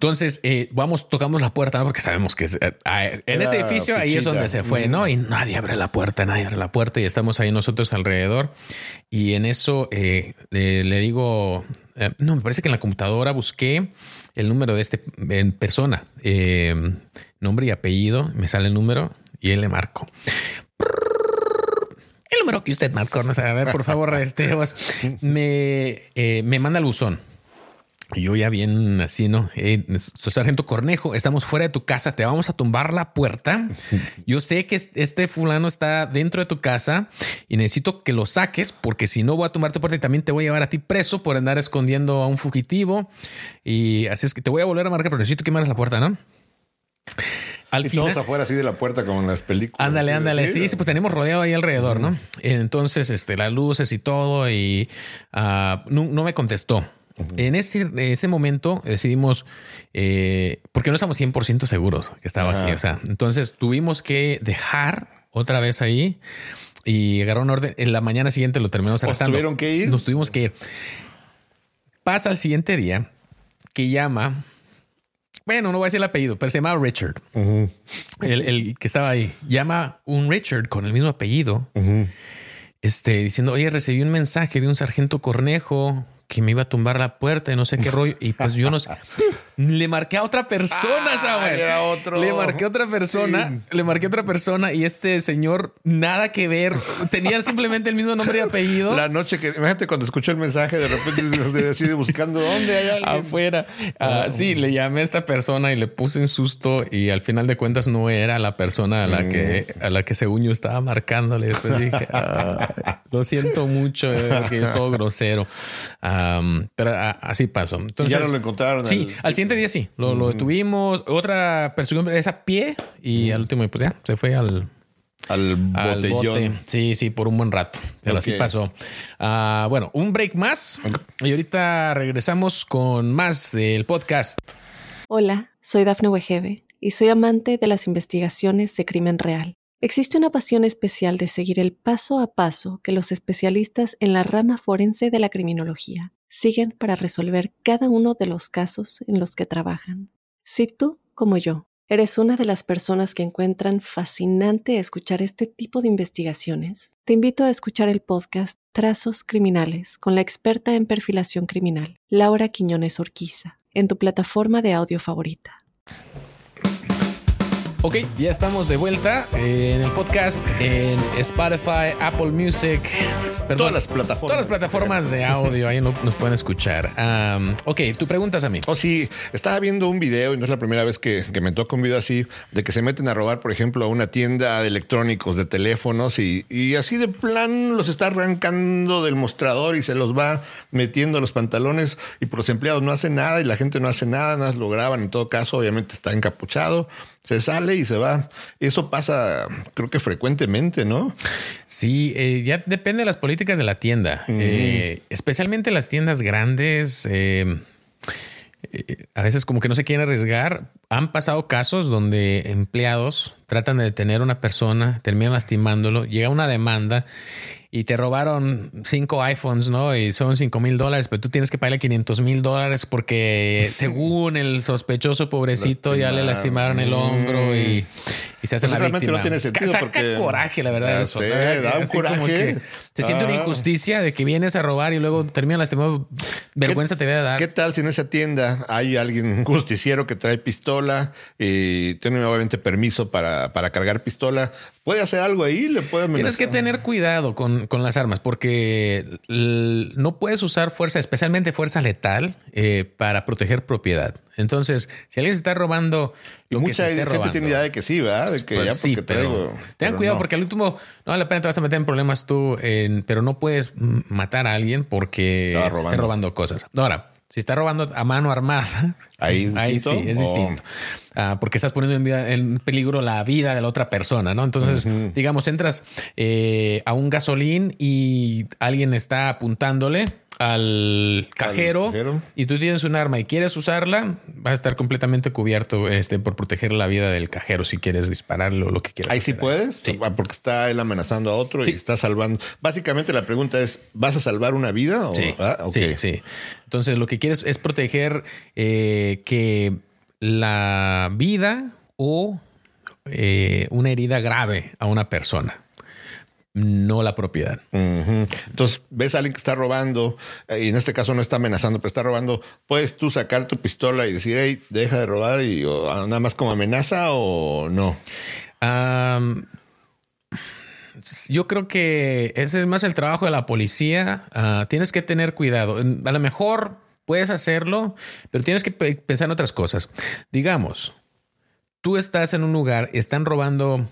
Entonces, eh, vamos, tocamos la puerta, porque sabemos que eh, ah, en este edificio ahí es donde se fue, ¿no? Y nadie abre la puerta, nadie abre la puerta y estamos ahí nosotros alrededor. Y en eso eh, le, digo, no, me parece que en la computadora busqué el número de este en persona, nombre y apellido, me sale el número y él le marco. El número que usted marcó, no sabe, a ver, por favor, [LAUGHS] este, me, me manda el buzón yo ya bien así, ¿no? Eh, sargento Cornejo, estamos fuera de tu casa, te vamos a tumbar la puerta. [LAUGHS] Yo sé que este fulano está dentro de tu casa y necesito que lo saques porque si no voy a tumbar tu puerta y también te voy a llevar a ti preso por andar escondiendo a un fugitivo. Y así es que te voy a volver a marcar, pero necesito que marques la puerta, ¿no? Al y todos afuera así de la puerta como en las películas. Ándale, ándale. Sí, sí, pues tenemos rodeado ahí alrededor, ¿no? Entonces, este, las luces y todo y ah, no me contestó. En ese, ese momento decidimos, eh, porque no estamos 100% seguros que estaba aquí. O sea, entonces tuvimos que dejar otra vez ahí y agarrar un orden. En la mañana siguiente lo terminamos arrestando. ¿Nos tuvieron que ir? Nos tuvimos que ir. Pasa el siguiente día que llama. Bueno, no voy a decir el apellido, pero se llama Richard. el, que estaba ahí. Llama un Richard con el mismo apellido. Este diciendo, oye, recibí un mensaje de un sargento Cornejo que me iba a tumbar la puerta y no sé qué rollo. Y pues yo no sé. Le marqué a otra persona, Ah, Samuel. era otro. Le marqué a otra persona, Sí. le marqué a otra persona y este señor nada que ver. Tenía simplemente el mismo nombre y apellido. La noche que, imagínate cuando escuchó el mensaje, de repente decide buscando dónde hay alguien. afuera. Ah, sí, le llamé a esta persona y le puse en susto y al final de cuentas no era la persona a la que Mm. a la que según yo estaba marcándole. Después dije, [LAUGHS] "Ah, lo siento mucho, eh, que es todo grosero. Pero ah, así pasó. Entonces, ya no lo encontraron Sí, al- al, siguiente día sí, lo, lo detuvimos. Otra persecución es a pie y al último pues ya se fue al, Al bote. Sí, sí, por un buen rato. Pero así pasó. Ah, bueno, un break más. Y ahorita regresamos con más del podcast. Hola, soy Dafne Wegebe y soy amante de las investigaciones de crimen real. Existe una pasión especial de seguir el paso a paso que los especialistas en la rama forense de la criminología siguen para resolver cada uno de los casos en los que trabajan. Si tú, como yo, eres una de las personas que encuentran fascinante escuchar este tipo de investigaciones, te invito a escuchar el podcast Trazos Criminales con la experta en perfilación criminal, Laura Quiñones Orquiza, en tu plataforma de audio favorita. Ok, ya estamos de vuelta en el podcast en Spotify, Apple Music, perdón, Todas las plataformas. Todas las plataformas de audio ahí no- nos pueden escuchar. Am, ok, tú preguntas a mí. Oh, sí, estaba viendo un video y no es la primera vez que, que me toca un video así, de que se meten a robar, por ejemplo, a una tienda de electrónicos, de teléfonos y, y así de plan los está arrancando del mostrador y se los va metiendo a los pantalones y por los empleados no hacen nada y la gente no hace nada, nada más lo graban. En todo caso, obviamente está encapuchado, se sale y se va. Eso pasa, creo que frecuentemente, ¿no? Sí, eh, ya depende de las políticas de la tienda, Eh, especialmente las tiendas grandes. eh, eh, a veces como que no se quieren arriesgar. Han pasado casos donde empleados tratan de detener a una persona, terminan lastimándolo, llega una demanda y te robaron cinco iPhones, ¿no? Y son cinco mil dólares, pero tú tienes que pagarle 500 mil dólares porque [LAUGHS] según el sospechoso pobrecito ya le lastimaron el hombro y, y se hace Pues la realmente víctima. no tiene sentido Saca porque- coraje, la verdad, Ya eso. sé, ¿verdad? da un coraje. que se siente una Ah. injusticia de que vienes a robar y luego termina lastimado. Vergüenza te debe dar. ¿Qué tal si en esa tienda hay alguien, un justiciero que trae pistola y tiene obviamente permiso para, para cargar pistola? ¿Puede hacer algo ahí? ¿Le puede Tienes que tener cuidado con, con las armas porque no puedes usar fuerza, especialmente fuerza letal, eh, para proteger propiedad. Entonces, si alguien se está robando Lo que mucha se esté gente robando, tiene idea de que sí, ¿verdad? De que pues ya sí, porque pero traigo. ten pero cuidado no. porque al último no vale la pena, te vas a meter en problemas tú, pero no puedes matar a alguien porque se esté robando cosas. Ahora, si está robando a mano armada, [LAUGHS] Ahí es ahí distinto, sí es distinto. Ah, porque estás poniendo en, vida- en peligro la vida de la otra persona, ¿no? Entonces, digamos, entras eh, a un gasolín y alguien está apuntándole al cajero, cajero. y tú tienes un arma y quieres usarla, vas a estar completamente cubierto este, por proteger la vida del cajero si quieres dispararlo o lo que quieras. Ahí sí hacer. puedes, Sí. Ah, porque está él amenazando a otro Sí. y está salvando. Básicamente la pregunta es, ¿vas a salvar una vida? O, Sí, Ah, sí, sí. Entonces lo que quieres es proteger eh, que la vida o eh, una herida grave a una persona, no la propiedad. Entonces, ves a alguien que está robando, eh, y en este caso no está amenazando, pero está robando, ¿puedes tú sacar tu pistola y decir, hey, deja de robar y o, ah, nada más como amenaza o no? Yo creo que ese es más el trabajo de la policía. Ah, tienes que tener cuidado. A lo mejor puedes hacerlo, pero tienes que pe- pensar en otras cosas. Digamos, tú estás en un lugar, están robando,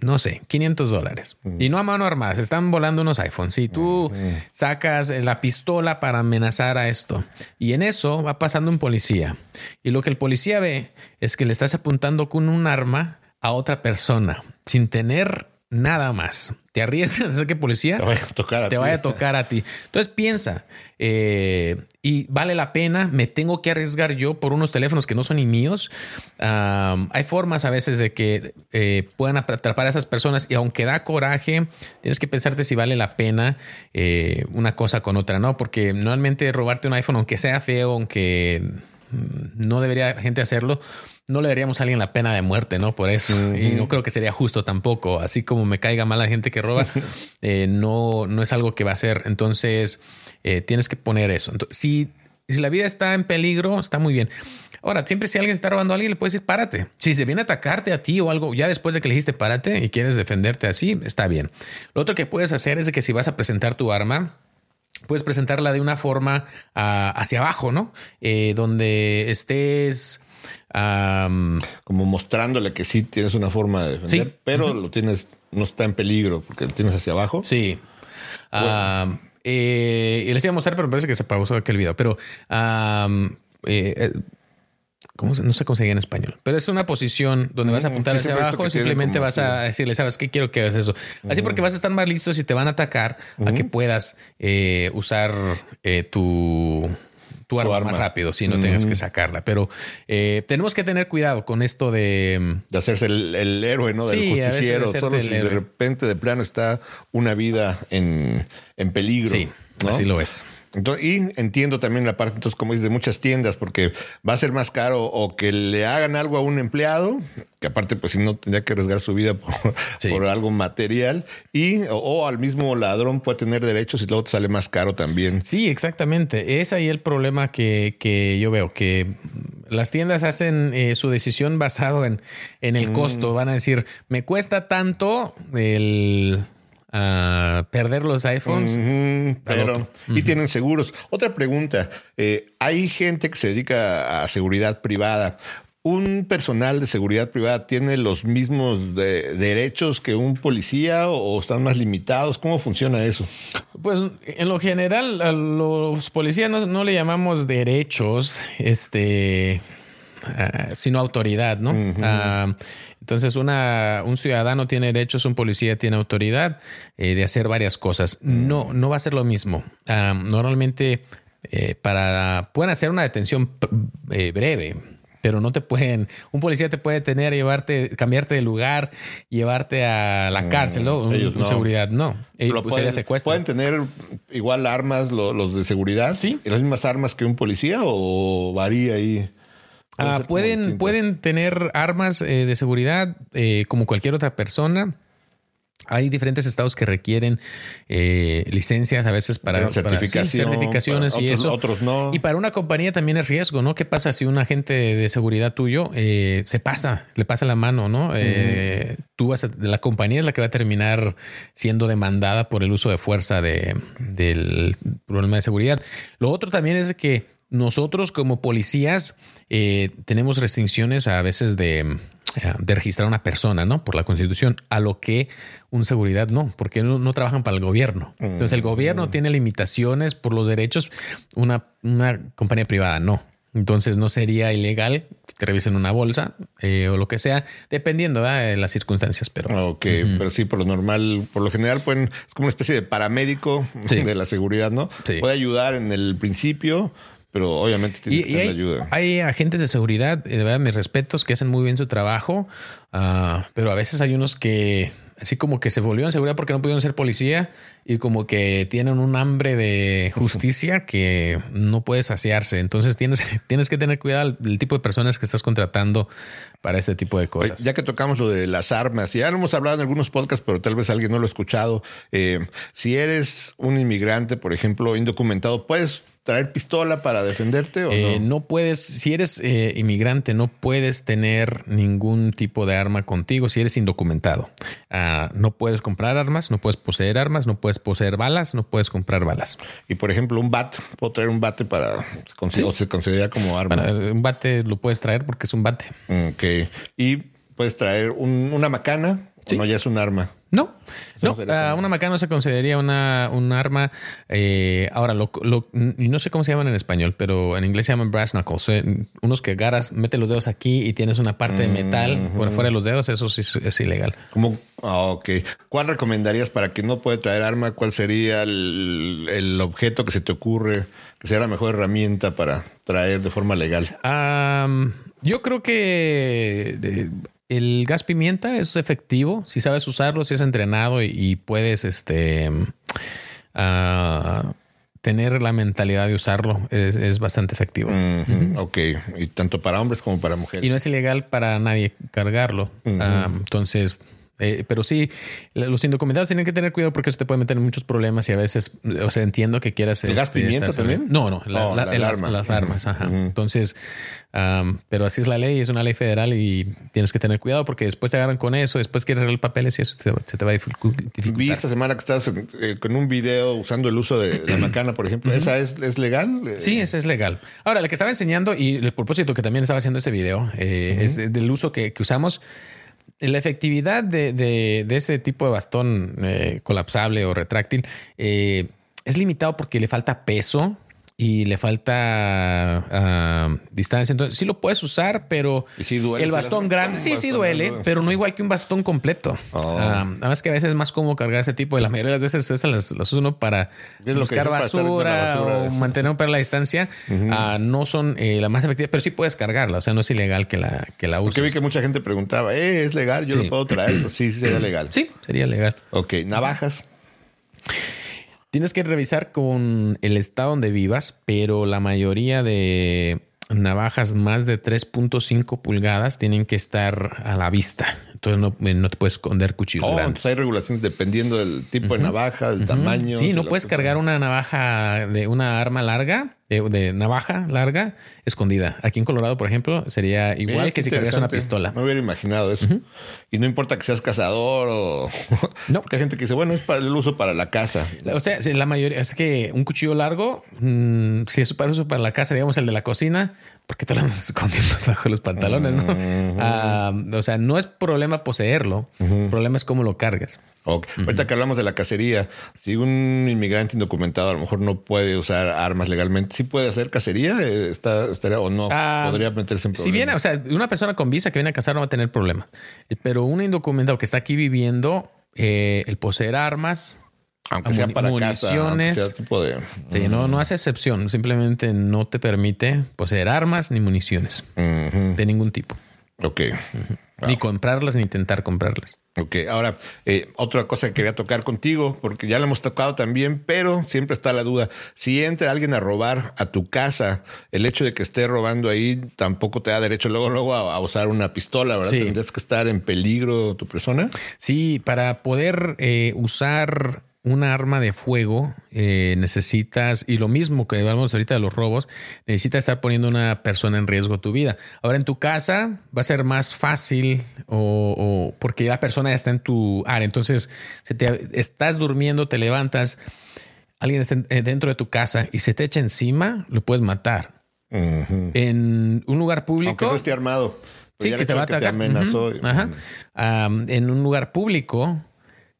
no sé, 500 dólares. Y no a mano armada, se están volando unos iPhones. Si tú sacas la pistola para amenazar a esto. Y en eso va pasando un policía. Y lo que el policía ve es que le estás apuntando con un arma a otra persona sin tener nada más. Te arriesgas a hacer que policía Te vaya a tocar a te vaya a tocar a ti. Entonces piensa, eh, y vale la pena, me tengo que arriesgar yo por unos teléfonos que no son ni míos. Hay formas a veces de que eh, puedan atrapar a esas personas y aunque da coraje, tienes que pensarte si vale la pena eh, una cosa con otra, ¿no? Porque normalmente robarte un iPhone, aunque sea feo, aunque no debería gente hacerlo, no le daríamos a alguien la pena de muerte, ¿no? Por eso. Y no creo que sería justo tampoco. Así como me caiga mal la gente que roba, [LAUGHS] eh, no, no es algo que va a ser. Entonces, eh, tienes que poner eso. Entonces, si, si la vida está en peligro, está muy bien. Ahora, siempre si alguien está robando a alguien, le puedes decir párate. Si se viene a atacarte a ti o algo, ya después de que le dijiste párate y quieres defenderte así, está bien. Lo otro que puedes hacer es de que si vas a presentar tu arma, puedes presentarla de una forma ah, hacia abajo, ¿no? Eh, donde estés... Como mostrándole que sí tienes una forma de defender, pero lo tienes, no está en peligro porque lo tienes hacia abajo. Sí. Eh, y les iba a mostrar, pero me parece que se pausó aquel video. Pero eh, ¿cómo no se dice en español, pero es una posición donde vas a mm, apuntar hacia abajo y simplemente vas a decirle, ¿sabes qué? Quiero que hagas eso. Así porque vas a estar más listo si te van a atacar a que puedas usar tu tu arma, más rápido si no tengas que sacarla. Pero eh, tenemos que tener cuidado con esto de... De hacerse el, héroe, ¿no? Del justiciero. Solo si de repente de plano está una vida en, en peligro. Sí, así lo es y entiendo también la parte, entonces, como dices, de muchas tiendas, porque va a ser más caro o que le hagan algo a un empleado, que aparte, pues si no tendría que arriesgar su vida [LAUGHS] por, algo material, y o, al mismo ladrón puede tener derechos y luego te sale más caro también. Sí, exactamente. Es ahí el problema que, que yo veo, que las tiendas hacen eh, su decisión basado en, en el costo. Mm. Van a decir, me cuesta tanto el a perder los iPhones. pero, y tienen seguros. Otra pregunta. Eh, hay gente que se dedica a seguridad privada. ¿Un personal de seguridad privada tiene los mismos derechos que un policía o están más limitados? ¿Cómo funciona eso? Pues en lo general a los policías no, le llamamos derechos, este, ah, sino autoridad, ¿no? Entonces, una, un ciudadano tiene derechos, un policía tiene autoridad eh, de hacer varias cosas. No, no va a ser lo mismo. normalmente, eh, para pueden hacer una detención eh, breve, pero no te pueden. Un policía te puede tener, llevarte, cambiarte de lugar, llevarte a la mm, cárcel, ¿no? Un, seguridad, no. Ellos, pues, pueden, pueden tener igual armas los, de seguridad. Sí. ¿Las mismas armas que un policía o varía ahí? Ah, pueden, pueden tener armas eh, de seguridad eh, como cualquier otra persona. Hay diferentes estados que requieren eh, licencias a veces para, certificaciones y eso. Otros no. Y para una compañía también es riesgo, ¿no? ¿Qué pasa si un agente de seguridad tuyo se pasa, le pasa la mano, ¿no? Tú vas a, la compañía es la que va a terminar siendo demandada por el uso de fuerza de, del problema de seguridad. Lo otro también es que nosotros como policías eh, tenemos restricciones a veces de, eh, de, registrar a una persona, ¿no? Por la constitución, a lo que un seguridad no, porque no, trabajan para el gobierno. Entonces el gobierno mm. tiene limitaciones por los derechos, una, una compañía privada no. Entonces no sería ilegal que te revisen una bolsa eh, o lo que sea, dependiendo de las circunstancias. Pero ok, pero sí, por lo normal, por lo general, pueden, es como una especie de paramédico de la seguridad, ¿no? Puede ayudar en el principio, pero obviamente tiene que tener ayuda. Hay agentes de seguridad, de verdad, mis respetos, que hacen muy bien su trabajo, ah, pero a veces hay unos que así como que se volvieron seguridad porque no pudieron ser policía y como que tienen un hambre de [LAUGHS] justicia que no puede saciarse. Entonces tienes, [LAUGHS] tienes que tener cuidado del tipo de personas que estás contratando para este tipo de cosas. Ya que tocamos lo de las armas, ya lo hemos hablado en algunos podcasts, pero tal vez alguien no lo ha escuchado. Eh, si eres un inmigrante, por ejemplo, indocumentado, puedes traer pistola para defenderte o eh, no? puedes, si eres eh, inmigrante, no puedes tener ningún tipo de arma contigo si eres indocumentado. Ah, no puedes comprar armas, no puedes poseer armas, no puedes poseer balas, no puedes comprar balas. Y por ejemplo, un bat, puedo traer un bate para o se considera como arma. un bate lo puedes traer porque es un bate. Ok. Y puedes traer una macana, no ya es un arma. No, no, ah, una macana no se consideraría una, un arma. Eh, ahora, lo, no sé cómo se llaman en español, pero en inglés se llaman brass knuckles. Eh, unos que agarras, mete los dedos aquí y tienes una parte de metal por fuera de los dedos, eso sí es, ilegal. ¿Cómo? Ah, ok. ¿Cuál recomendarías para que no puede traer arma? ¿Cuál sería el, objeto que se te ocurre que sea la mejor herramienta para traer de forma legal? yo creo que eh, el gas pimienta es efectivo si sabes usarlo, si es entrenado y, puedes este, ah, tener la mentalidad de usarlo. Es, bastante efectivo. Ok, y tanto para hombres como para mujeres. Y no es ilegal para nadie cargarlo. Ah, entonces, Eh, pero sí, los indocumentados tienen que tener cuidado porque eso te puede meter en muchos problemas y a veces, o sea, entiendo que quieras... ¿El gas este, pimienta estar- también? No, no, la- Oh, la- la las, armas, ajá. Entonces, am, pero así es la ley, es una ley federal y tienes que tener cuidado porque después te agarran con eso, después quieres arreglar papeles y eso se, se te va a dificu- Vi dificultar. esta semana que estás eh, con un video usando el uso de la [CLEARS THROAT] macana, por ejemplo. ¿Esa es, es legal? Eh, Sí, ese es legal. Ahora, la que estaba enseñando y el propósito que también estaba haciendo este video eh, es del uso que, que usamos. La efectividad de, de- de ese tipo de bastón eh, colapsable o retráctil eh, es limitado porque le falta peso y le falta ah, distancia. Entonces, sí lo puedes usar, pero ¿Y sí duele el si bastón grande, sí, sí duele, grande? pero no igual que un bastón completo. Oh. Ah, además que a veces es más cómodo cargar ese tipo de la mayoría de las veces esas las, las usa uno para Es buscar para basura, o mantener para la distancia. Ah, no son eh, la más efectiva, pero sí puedes cargarla. O sea, no es ilegal que la, que la Porque vi uses. que mucha gente preguntaba, ¿eh, ¿es legal? ¿Yo Sí. lo puedo traer? Pues sí, sí, sería [CLEARS THROAT] legal. Sí, sería legal. Ok, navajas. Tienes que revisar con el estado donde vivas, pero la mayoría de navajas más de 3.5 pulgadas tienen que estar a la vista. Entonces no, no te puedes esconder cuchillos Oh, grandes. entonces hay regulaciones dependiendo del tipo de navaja, del tamaño. Sí, no puedes cargar una navaja de una arma larga, de, de navaja larga, escondida. Aquí en Colorado, por ejemplo, sería igual que si cargas una pistola. No hubiera imaginado eso. Y no importa que seas cazador o... [LAUGHS] No. Porque hay gente que dice, bueno, es para el uso para la casa. O sea, la mayoría es que un cuchillo largo, mm, si es para uso para la casa, digamos el de la cocina, ¿por qué te lo andas escondiendo [LAUGHS] bajo los pantalones? no? Ah, o sea, no es problema poseerlo, el problema es cómo lo cargas. Ok. Ahorita que hablamos de la cacería, si un inmigrante indocumentado a lo mejor no puede usar armas legalmente, ¿sí puede hacer cacería? Eh, ¿Está, estaría, ¿O no? Ah, Podría meterse en problemas. Si viene, o sea, una persona con visa que viene a cazar no va a tener problema, pero un indocumentado que está aquí viviendo, eh, el poseer armas, aunque sea para casa, municiones. sea tipo de... sí, no, no hace excepción, simplemente no te permite poseer armas ni municiones de ningún tipo, Ok. ni comprarlas ni intentar comprarlas. Ok, ahora, eh, otra cosa que quería tocar contigo, porque ya la hemos tocado también, pero siempre está la duda. Si entra alguien a robar a tu casa, el hecho de que esté robando ahí tampoco te da derecho luego, luego a, a usar una pistola, ¿verdad? Sí. Tendrías que estar en peligro tu persona. Sí, para poder eh, usar una arma de fuego eh, necesitas, y lo mismo que hablamos ahorita de los robos, necesitas estar poniendo una persona en riesgo tu vida. Ahora en tu casa va a ser más fácil o, o porque la persona ya está en tu área. Entonces, si te, estás durmiendo, te levantas, alguien está eh, dentro de tu casa y se te echa encima, lo puedes matar. En un lugar público. Aunque no esté armado. Sí, ya que te va a hecho de atacar. te amenazó. Ajá. Am, en un lugar público,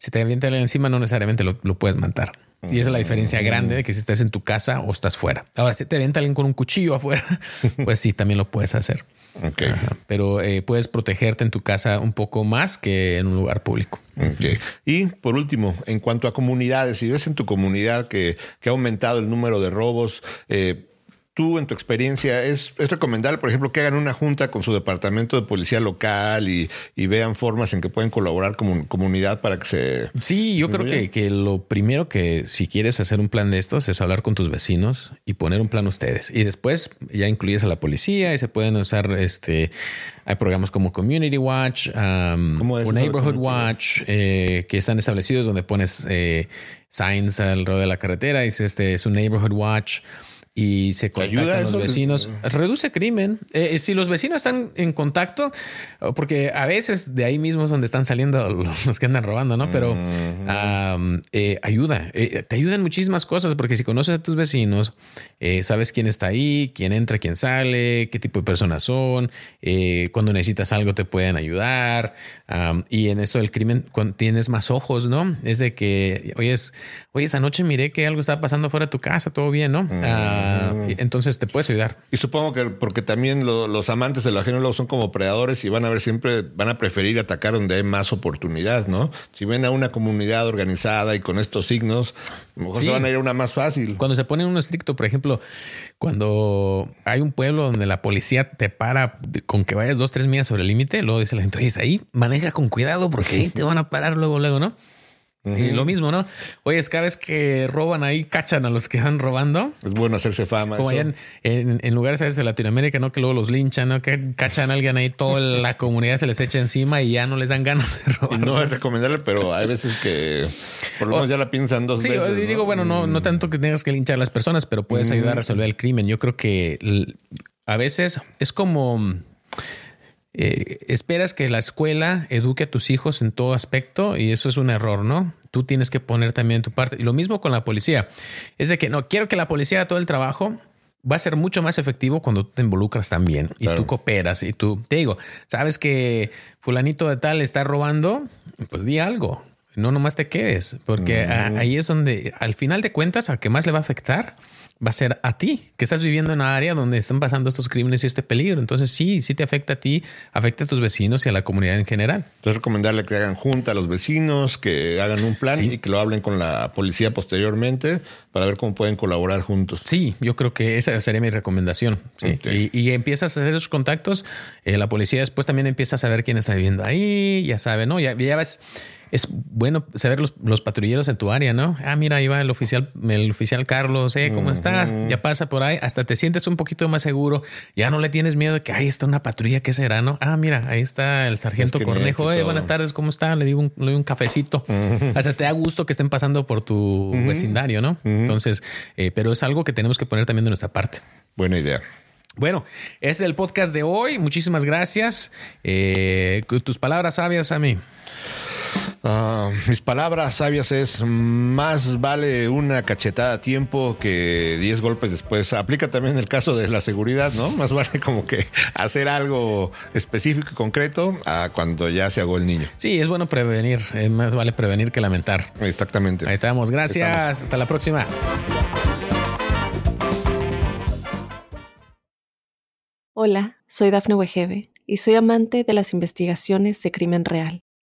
si te avienta alguien encima, no necesariamente lo, lo puedes matar. Y esa es la diferencia grande de que si estás en tu casa o estás fuera. Ahora, si te avienta alguien con un cuchillo afuera, [LAUGHS] pues sí, también lo puedes hacer. Ok. Ajá. Pero eh, puedes protegerte en tu casa un poco más que en un lugar público. Ok. Y por último, en cuanto a comunidades, si ves en tu comunidad que, que ha aumentado el número de robos, eh, tú en tu experiencia, ¿es, es recomendable, por ejemplo, que hagan una junta con su departamento de policía local y, y vean formas en que pueden colaborar como comunidad para que se... Sí, yo creo que, que lo primero que si quieres hacer un plan de estos es hablar con tus vecinos y poner un plan ustedes. Y después ya incluyes a la policía y se pueden usar este. Hay programas como Community Watch um, ¿Cómo es o Neighborhood Watch eh, que están establecidos donde pones eh, signs alrededor de la carretera y dices este es un Neighborhood Watch. Y se ayuda contactan los vecinos. Reduce crimen. Eh, si los vecinos están en contacto, porque a veces de ahí mismo es donde están saliendo [LAUGHS] los que andan robando, ¿no? Pero am, eh, ayuda. Eh, te ayudan muchísimas cosas porque si conoces a tus vecinos, eh, sabes quién está ahí, quién entra, quién sale, qué tipo de personas son. eh, cuando necesitas algo te pueden ayudar. Am, y en eso del crimen tienes más ojos, ¿no? Es de que, oye, es, oye, esa noche miré que algo estaba pasando fuera de tu casa, todo bien, ¿no? Ah, y entonces te puedes ayudar. Y supongo que porque también lo- los amantes de lo ajeno luego son como predadores y van a ver siempre, van a preferir atacar donde hay más oportunidad, ¿no? Si ven a una comunidad organizada y con estos signos, a lo mejor Sí. se van a ir a una más fácil. Cuando se pone uno estricto, por ejemplo, cuando hay un pueblo donde la policía te para con que vayas dos, tres millas sobre el límite, luego dice la gente, oye, ahí, maneja con cuidado porque ahí te van a parar luego, luego, ¿no? Y lo mismo, ¿no? Oye, es cada vez que roban ahí, cachan a los que van robando. Es bueno hacerse fama. Como allá en, en, lugares ¿sabes? de Latinoamérica, ¿no? Que luego los linchan, ¿no? Que cachan a alguien ahí, toda la comunidad se les echa encima y ya no les dan ganas de robar. No es recomendable, pero hay veces que por lo menos ya la piensan dos veces. Sí, digo, bueno, no, no tanto que tengas que linchar a las personas, pero puedes ayudar a resolver el crimen. Yo creo que a veces es como eh, esperas que la escuela eduque a tus hijos en todo aspecto y eso es un error, ¿no? Tú tienes que poner también tu parte. Y lo mismo con la policía. Es de que no quiero que la policía haga todo el trabajo. Va a ser mucho más efectivo cuando tú te involucras también y tú cooperas y tú te digo, sabes que fulanito de tal está robando, pues di algo. No nomás te quedes, porque ahí es donde al final de cuentas al que más le va a afectar va a ser a ti, que estás viviendo en una área donde están pasando estos crímenes y este peligro. Entonces sí, sí te afecta a ti, afecta a tus vecinos y a la comunidad en general. Entonces recomendarle que hagan junta a los vecinos, que hagan un plan y que lo hablen con la policía posteriormente para ver cómo pueden colaborar juntos. Sí, yo creo que esa sería mi recomendación. Y, empiezas a hacer esos contactos, eh, la policía después también empieza a saber quién está viviendo ahí, ya sabe, ¿no? Ya, ya ves es bueno saber los, patrulleros en tu área, ¿no? Ah, mira, ahí va el oficial, el oficial Carlos, ¿eh? ¿Cómo estás? Ya pasa por ahí, hasta te sientes un poquito más seguro. Ya no le tienes miedo de que ahí está una patrulla, ¿qué será, no? Ah, mira, ahí está el sargento Cornejo. Eh, buenas tardes, ¿cómo está? Le digo un, le digo un cafecito. Hasta te da gusto que estén pasando por tu vecindario, ¿no? Entonces, eh, pero es algo que tenemos que poner también de nuestra parte. Buena idea. Bueno, ese es el podcast de hoy. Muchísimas gracias. Eh, tus palabras sabias a mí. Ah, mis palabras sabias es más vale una cachetada a tiempo que 10 golpes después. Aplica también el caso de la seguridad, ¿no? Más vale como que hacer algo específico y concreto a cuando ya se ahogó el niño. Sí, es bueno prevenir. más vale prevenir que lamentar. Exactamente. Ahí estamos. Gracias. Hasta la próxima. Hola, soy Dafne Wegebe y soy amante de las investigaciones de crimen real.